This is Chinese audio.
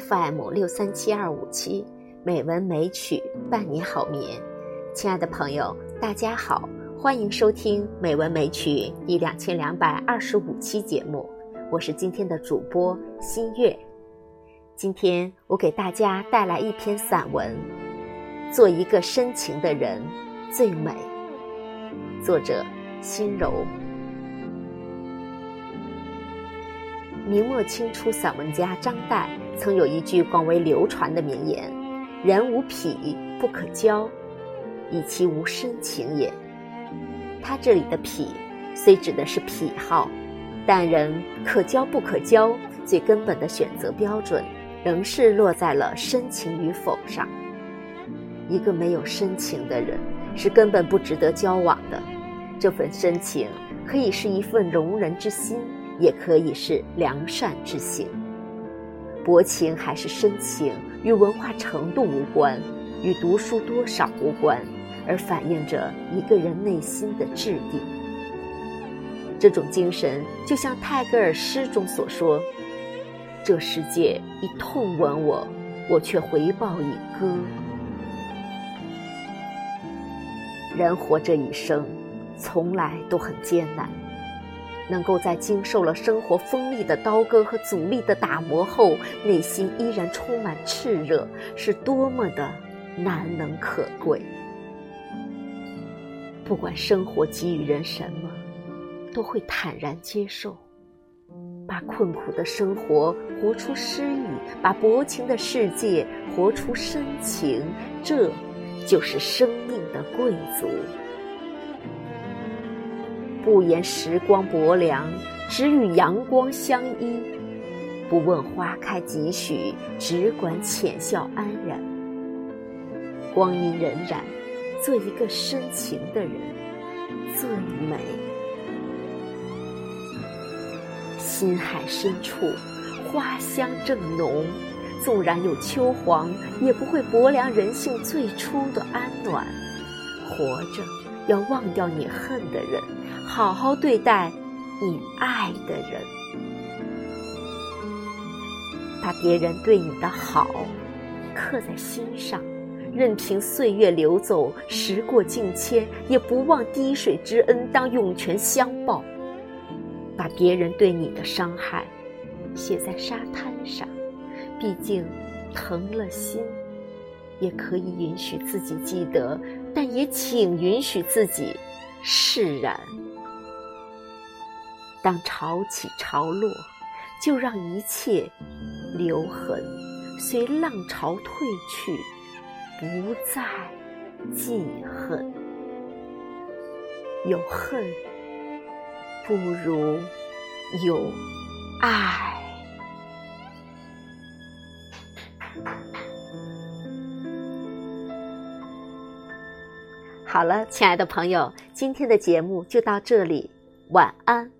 FM 六三七二五七，美文美曲伴你好眠。亲爱的朋友，大家好，欢迎收听《美文美曲》第两千两百二十五期节目，我是今天的主播新月。今天我给大家带来一篇散文，《做一个深情的人最美》，作者心柔。明末清初散文家张岱曾有一句广为流传的名言：“人无癖不可交，以其无深情也。”他这里的“癖”虽指的是癖好，但人可交不可交，最根本的选择标准，仍是落在了深情与否上。一个没有深情的人，是根本不值得交往的。这份深情，可以是一份容人之心。也可以是良善之行。薄情还是深情，与文化程度无关，与读书多少无关，而反映着一个人内心的质地。这种精神，就像泰戈尔诗中所说：“这世界以痛吻我，我却回报以歌。”人活这一生，从来都很艰难。能够在经受了生活锋利的刀割和阻力的打磨后，内心依然充满炽热，是多么的难能可贵。不管生活给予人什么，都会坦然接受，把困苦的生活活出诗意，把薄情的世界活出深情，这就是生命的贵族。不言时光薄凉，只与阳光相依；不问花开几许，只管浅笑安然。光阴荏苒，做一个深情的人最美。心海深处，花香正浓，纵然有秋黄，也不会薄凉人性最初的安暖。活着，要忘掉你恨的人。好好对待你爱的人，把别人对你的好刻在心上，任凭岁月流走，时过境迁，也不忘滴水之恩当涌泉相报。把别人对你的伤害写在沙滩上，毕竟疼了心，也可以允许自己记得，也请允许自己释然。当潮起潮落，就让一切留痕，随浪潮退去，不再记恨。有恨不如有爱。好了，亲爱的朋友，今天的节目就到这里，晚安。